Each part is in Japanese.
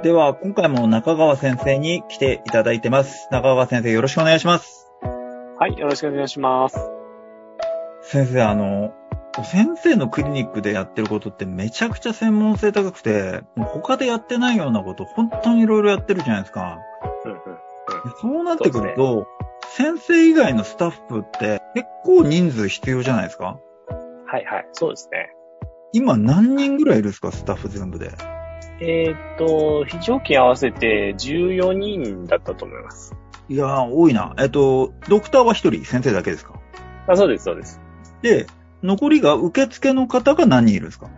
では、今回も中川先生に来ていただいてます。中川先生、よろしくお願いします。はい、よろしくお願いします。先生、あの、先生のクリニックでやってることってめちゃくちゃ専門性高くて、他でやってないようなこと、本当にいろいろやってるじゃないですか。うんうん。そうなってくると、先生以外のスタッフって結構人数必要じゃないですかはいはい、そうですね。今何人ぐらいいるんですかスタッフ全部で。えーっと、非常勤合わせて14人だったと思います。いやー、多いな。えっと、ドクターは一人、先生だけですか？あそうです、そうです。で、残りが受付の方が何人いるんですか？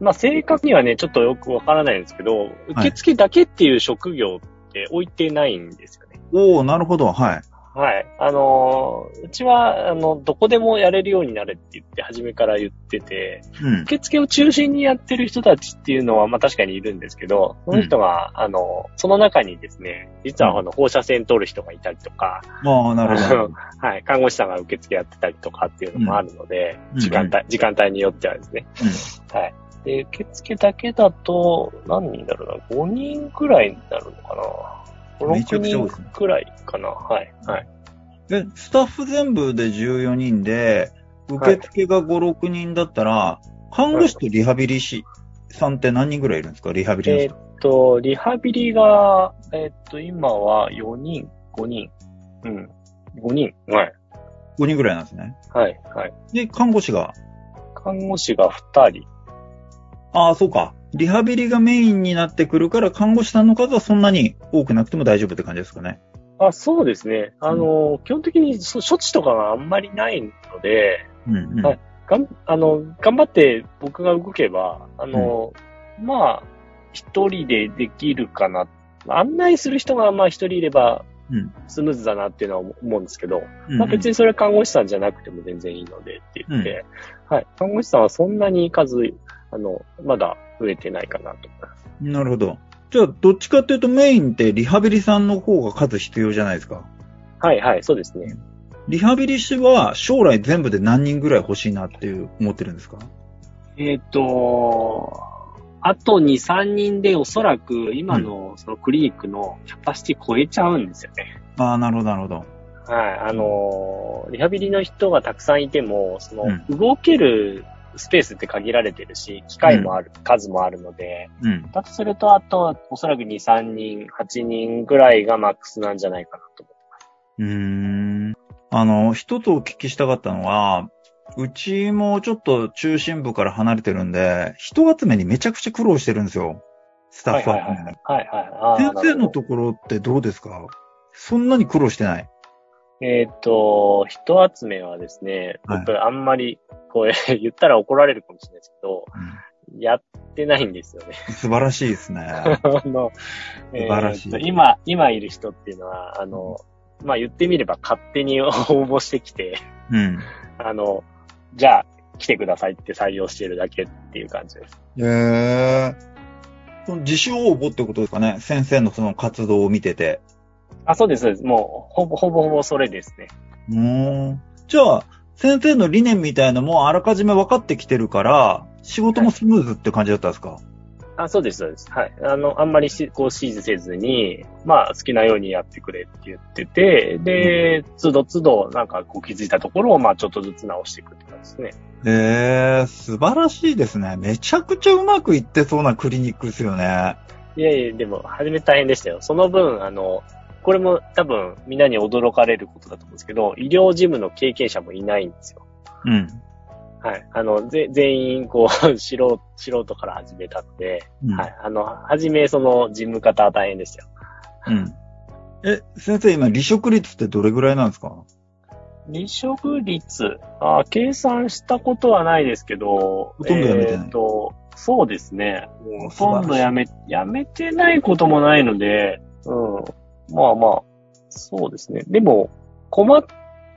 まあ、正確にはね、ちょっとよくわからないんですけど、受付だけっていう職業って置いてないんですよね。おー、なるほど、はい。はい。あのーうちは、あの、どこでもやれるようになれって言って、初めから言ってて、うん。受付を中心にやってる人たちっていうのは、まあ確かにいるんですけど、その人が、あの、その中にですね、実はあの、放射線取る人がいたりとか、ああ、なるほど。はい、看護師さんが受付やってたりとかっていうのもあるので、うん時間帯、時間帯によってはですね。はい。で、受付だけだと、何人だろうな、5人くらいになるのかな？6めちゃくちゃ多い人くらいかな。はい、はい。で、スタッフ全部で14人で、受付が5、6人だったら、看護師とリハビリ師さんって何人ぐらいいるんですか？リハビリの人。えーっと、リハビリが、えーっと、今は4人、5人。うん。5人。はい。5人ぐらいなんですね。はい、はい。で、看護師が、看護師が2人。ああ、そうか。リハビリがメインになってくるから、看護師さんの数はそんなに多くなくても大丈夫って感じですかね。あ、そうですね。あの、基本的にそ処置とかがあんまりないので、うん、うん。はいがん、あの、頑張って僕が動けば、あの、まあ、一人でできるかな。案内する人がまあ一人いればうん、スムーズだなっていうのは思うんですけど、うんまあ別にそれは看護師さんじゃなくても全然いいのでって言って、はい。看護師さんはそんなに数、あの、まだ増えてないかなと思います。なるほど。じゃあ、どっちかっていうとメインってリハビリさんの方が数必要じゃないですか？はいはい、そうですね。リハビリ師は将来全部で何人ぐらい欲しいなっていう思ってるんですか？えっ、と、あと2、3人でおそらく今のそのクリニックのキャパシティ超えちゃうんですよね。ああ、なるほど、なるほど。はい。あのーリハビリの人がたくさんいても、そのう、動けるスペースって限られてるし、機械もある、数もあるので、うん。だとすると、あと、おそらく2、3人、8人ぐらいがマックスなんじゃないかなと思ってます。うーん。あの、一つお聞きしたかったのは、うちもちょっと中心部から離れてるんで、人集めにめちゃくちゃ苦労してるんですよ。スタッフは、はいはいはい。はいはい。あー先生のところってどうですか？そんなに苦労してない。えっ、と、人集めはですね、はい僕あんまり、こ れ言ったら怒られるかもしれないですけど、やってないんですよね。素晴らしいですね。あの、素晴らしいえーと今、今いる人っていうのは、あの、まあ、言ってみれば勝手に応募してきて、うん。あの、じゃあ来てくださいって採用してるだけっていう感じです。へえ。その自主応募ってことですかね先生のその活動を見てて。あ、そうです、そうです。もう、ほぼほぼほぼそれですね。うーん。じゃあ、先生の理念みたいのもあらかじめ分かってきてるから、仕事もスムーズって感じだったんですか、あ、そうです、そうです。はい。あの、あんまりし、こう、指示せずに、まあ、好きなようにやってくれって言ってて、で、つどつど、なんか、こう、気づいたところを、まあ、ちょっとずつ直していくって感じですね。へえ、素晴らしいですね。めちゃくちゃうまくいってそうなクリニックですよね。いやいや、でも、初め大変でしたよ。その分、あの、これも多分、みんなに驚かれることだと思うんですけど、医療事務の経験者もいないんですよ。うん。はい。あの、ぜ、全員、こう、素人、素人から始めたので、うんはい。あの、初め、その、事務方は大変でしたよ。うん。え、先生今離職率ってどれぐらいなんですか？離職率、あ計算したことはないですけど、ほとんど辞めてないえーと、そうですね。ほとんど辞め、辞めてないこともないので、うん。まあまあ、そうですね。でも、困っ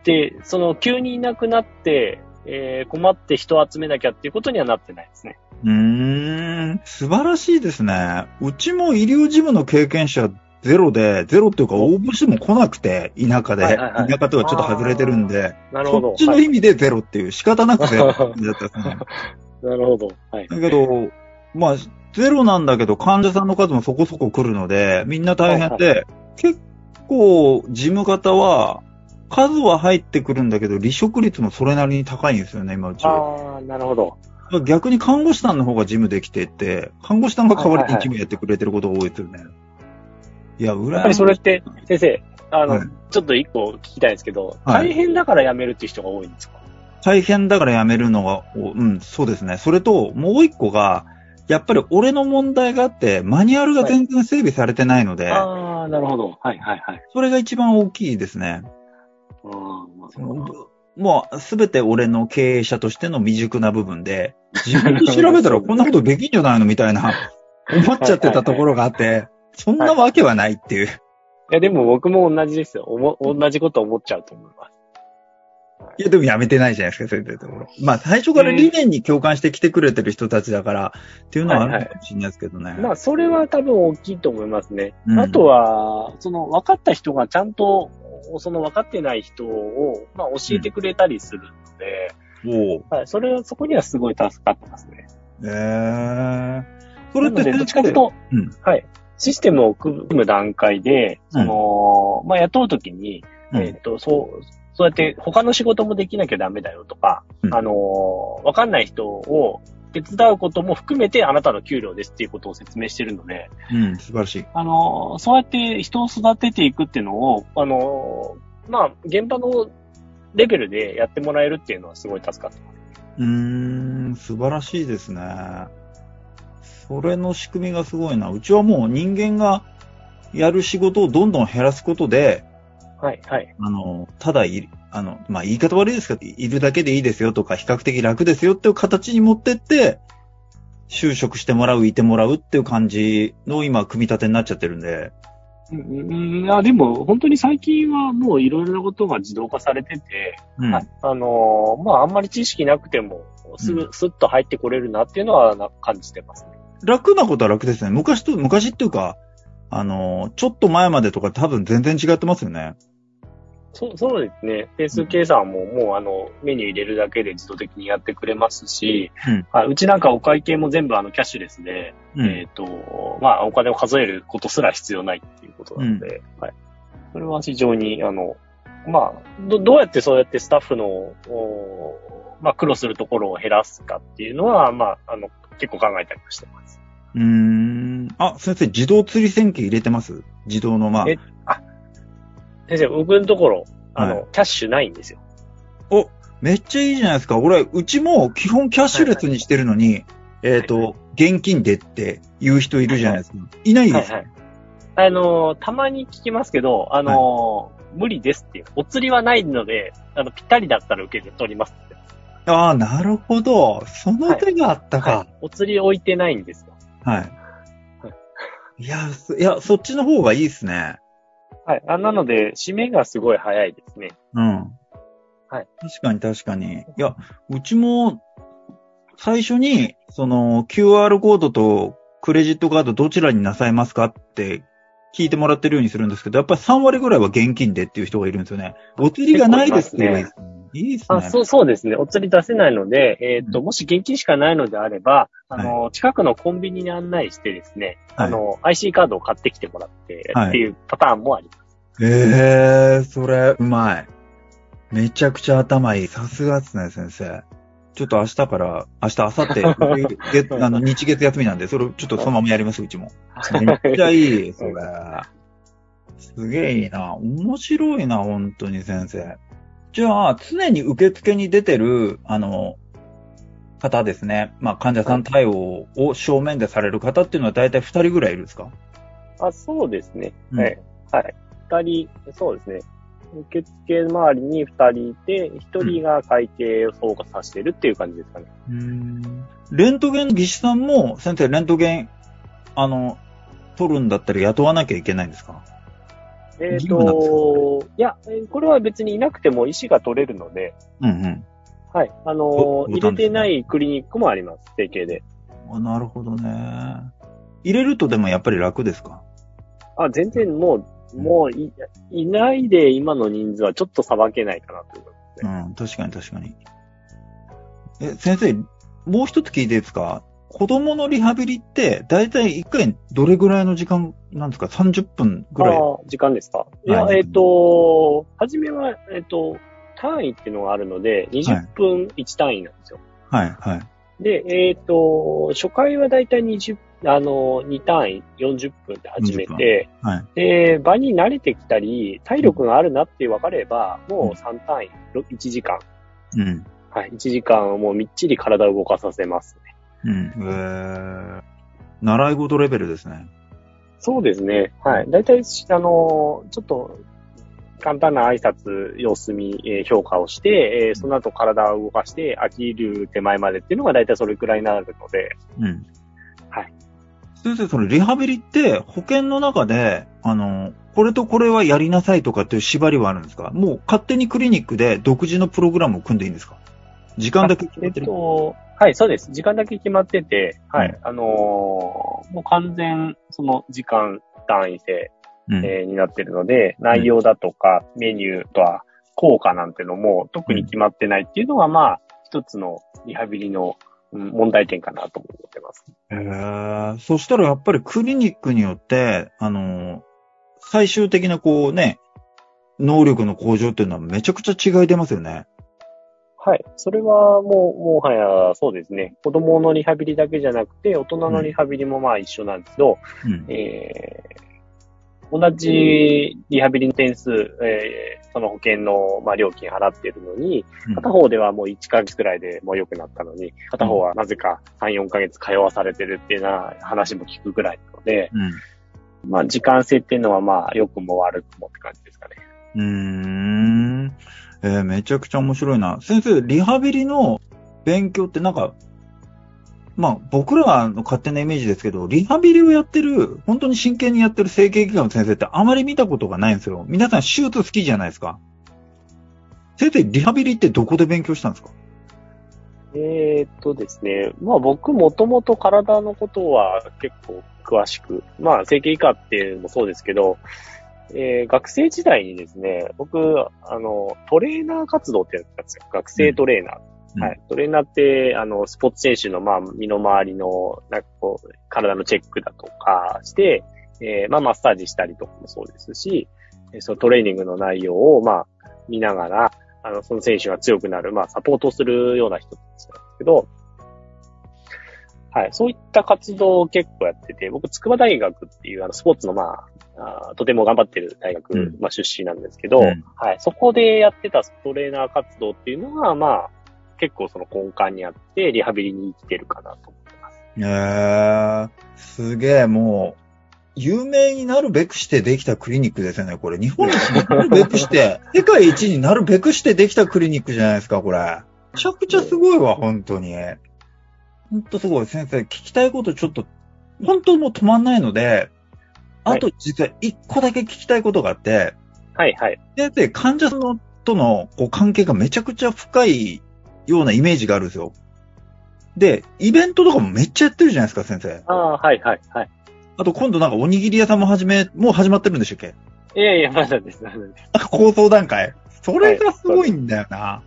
て、その、急にいなくなって、えー困って人を集めなきゃっていうことにはなってないですね。うーん、素晴らしいですね。うちも医療事務の経験者ゼロで、ゼロっていうか応募しても来なくて、田舎で。はいはいはい田舎とはちょっと外れてるんで、なるほど。そっちのはい意味でゼロっていう仕方なくゼロだったですね。なるほど。はい。だけど、まあ、ゼロなんだけど患者さんの数もそこそこ来るので、みんな大変で、結構事務方は、数は入ってくるんだけど、離職率もそれなりに高いんですよね、今うち。ああ、なるほど。逆に看護師さんの方が事務できてて、看護師さんが代わりに事務やってくれてることが多いですよね。いや、裏やっぱりそれって、先生、あの、はいちょっと一個聞きたいんですけど、はい大変だから辞めるっていう人が多いんですか？大変だから辞めるのが、おうん、そうですね。それと、もう一個が、やっぱり俺の問題があって、マニュアルが全然整備されてないので、ああ、なるほど。はいはいはい。それが一番大きいですね。うかもう、すべて俺の経営者としての未熟な部分で、自分で調べたらこんなことできんじゃないのみたいな、思っちゃってたところがあって、そんなわけはないっていう。いや、でも僕も同じですよ。おも同じこと思っちゃうと思います。いや、でもやめてないじゃないですか、そういうところ。まあ、最初から理念に共感して来てくれてる人たちだから、っていうのはあるのかもしれないですけどね。まあ、それは多分大きいと思いますね。うんあとは、その分かった人がちゃんと、その分かってない人を、まあ、教えてくれたりするので、おうはい、それは、そこにはすごい助かってますね。えー。それってどっちかというと、うんはい。システムを組む段階で、その、まあ、雇うときに、うんえっ、と、そう、そうやって他の仕事もできなきゃダメだよとか、うんあのーわかんない人を手伝うことも含めてあなたの給料ですっていうことを説明してるので、うん、素晴らしい。あのーそうやって人を育てていくっていうのを、あのーまあ、現場のレベルでやってもらえるっていうのはすごい助かってます。うーん、素晴らしいですね。それの仕組みがすごいな。うちはもう人間がやる仕事をどんどん減らすことで、はい、はい。あの、ただいる、あの、まあ、言い方悪いですけど、いるだけでいいですよとか、比較的楽ですよっていう形に持ってって、就職してもらう、いてもらうっていう感じの今、組み立てになっちゃってるんで。うん、いや、でも本当に最近はもういろいろなことが自動化されてて、うん。はい。あのーまあ、あんまり知識なくても、すうぐ、スッと入ってこれるなっていうのはな感じてますね。楽なことは楽ですね。昔と、昔っていうか、あの、ちょっと前までとか多分全然違ってますよね。そう、そうですね。定数計算ももうあの、メニュー入れるだけで自動的にやってくれますし、うんはいうちなんかお会計も全部あの、キャッシュレスで、うん。えっ、と、まあ、お金を数えることすら必要ないっていうことなので、はい。それは非常に、あの、まあ、ど、どうやってそうやってスタッフの、おまあ、苦労するところを減らすかっていうのは、まあ、あの、結構考えたりもしてます。うーん。あ、先生、自動釣り線形入れてます？自動の、まあ。え先生、僕のところ、あの、はキャッシュないんですよ。お、めっちゃいいじゃないですか。俺、うちも基本キャッシュレスにしてるのに、えっ、と、現金でって言う人いるじゃないですか。いないです。はいはい。あの、たまに聞きますけど、あの、無理ですっていう。お釣りはないので、あの、ぴったりだったら受けて取りますって。ああ、なるほど。その手があったか。はい。お釣り置いてないんですよ。はい。いや、そいや、そっちの方がいいですね。はい。あなので、締めがすごい早いですね。うん。はい。確かに確かに。いや、うちも、最初に、その、QR コードとクレジットカードどちらになさいますかって聞いてもらってるようにするんですけど、やっぱり3割ぐらいは現金でっていう人がいるんですよね。お釣りがないですって言えばいいですね。いいですね。あ、そう、そうですね。お釣り出せないので、えっ、と、もし現金しかないのであれば、あの、近くのコンビニに案内してですね、はいあの、IC カードを買ってきてもらって、はいっていうパターンもあります。ええー、それ、うまい。めちゃくちゃ頭いい。さすがですね、先生。ちょっと明日から、明日、明後日、月あの、日月休みなんで、それちょっとそのままやります、うちも。めっちゃいい、それ。すげえいいな。面白いな、本当に先生。じゃあ、常に受付に出てる、あの、方ですね。まあ、患者さん対応を正面でされる方っていうのは大体2人ぐらいいるんですか？あ、そうですね。うんはい。はい。二人、そうですね。受付周りに二人いて、一人が会計を総括させてるっていう感じですかね。レントゲンの技師さんも、先生、レントゲン、あの、取るんだったら雇わなきゃいけないんですか？えっ、義務なんですと、いや、えーこれは別にいなくても石が取れるので、うんうん。はい。あの入れてないクリニックもあります、整形で。あなるほどね。入れるとでもやっぱり楽ですか？あ、全然もう、もうい、いないで今の人数はちょっとさばけないかなと思いますね。うん、確かに確かに。え、先生、もう一つ聞いていいですか？子供のリハビリって、だいたい1回どれぐらいの時間なんですか ?30 分ぐらい。時間ですか？いや、はいえっ、と、初めは、えっ、と、単位っていうのがあるので、20分1単位なんですよ。はい、はい。で、えっ、と、初回はだいたい20、あの、2単位40分で始めて、はい。で、場に慣れてきたり、体力があるなって分かれば、もう3単位、1時間。うん。はい、1時間もうみっちり体を動かさせますね。うん。えー、習い事レベルですね。そうですね。はい。だいたい、あの、ちょっと、簡単な挨拶、様子見、えー評価をして、えーその後体を動かして飽きる手前までっていうのがだいたいそれくらいになるので、うん。はい。先生、それリハビリって保険の中で、あの、これとこれはやりなさいとかっていう縛りはあるんですか？もう勝手にクリニックで独自のプログラムを組んでいいんですか？時間だけ決えってめる。と、はい、そうです。時間だけ決まってて、はい。うんあのーもう完全、その時間単位制、うん。えーになってるので、内容だとか、メニューとは、効果なんてのも特に決まってないっていうのが、まあ、一つのリハビリのうん問題点かなと思ってます。へーそしたらやっぱりクリニックによって、あの、最終的なこうね、能力の向上っていうのはめちゃくちゃ違い出ますよね。はい。それはもう、もはやそうですね。子供のリハビリだけじゃなくて、大人のリハビリもまあ一緒なんですけど、うん。えー同じリハビリの点数、えーその保険の、まあ、料金払ってるのに、うん片方ではもう1ヶ月くらいでもう良くなったのに、片方はなぜか3、4ヶ月通わされてるっていうような話も聞くぐらいなので、うん。まあ時間制っていうのはまあ良くも悪くもって感じですかね。うーん。えーめちゃくちゃ面白いな。先生、リハビリの勉強ってなんか、まあ僕らの勝手なイメージですけど、リハビリをやってる、本当に真剣にやってる整形外科の先生ってあまり見たことがないんですよ。皆さん手術好きじゃないですか。先生、リハビリってどこで勉強したんですか？えーっとですね、まあ僕もともと体のことは結構詳しく、まあ整形外科っていうのもそうですけど、えー学生時代にですね、僕、あの、トレーナー活動ってやってたんですよ。学生トレーナー。うんはい。トレーナーって、あの、スポーツ選手の、まあ、身の回りの、なんかこう、体のチェックだとかして、えーまあ、マッサージしたりとかもそうですし、えーそのトレーニングの内容を、まあ、見ながら、あの、その選手が強くなる、まあ、サポートをするような人たちなんですけど、はい。そういった活動を結構やってて、僕、筑波大学っていう、あの、スポーツの、まあ、あーとても頑張ってる大学、うんまあ、出身なんですけど、うんはい。そこでやってたトレーナー活動っていうのが、まあ、結構その根幹にあって、リハビリに生きてるかなと思ってます。えー、すげえ、もう、有名になるべくしてできたクリニックですよね、これ。日本一になるべくして、世界一になるべくしてできたクリニックじゃないですか、これ。めちゃくちゃすごいわ、本当に。本当すごい。先生、聞きたいことちょっと、本当もう止まんないので、あと実は一個だけ聞きたいことがあって、はい、はい。先生、患者さんのとのこう関係がめちゃくちゃ深いようなイメージがあるんですよ。で、イベントとかもめっちゃやってるじゃないですか、先生。ああ、はい、はい、はい。あと今度なんかおにぎり屋さんも始め、もう始まってるんでしたっけ？いやいや、まだです、まだです。構想段階。それがすごいんだよな。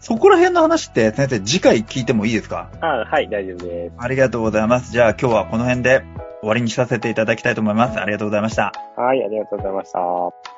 そこら辺の話って先生次回聞いてもいいですか？ああ、はい、大丈夫です。ありがとうございます。じゃあ今日はこの辺で終わりにさせていただきたいと思います。ありがとうございました。はい、ありがとうございました。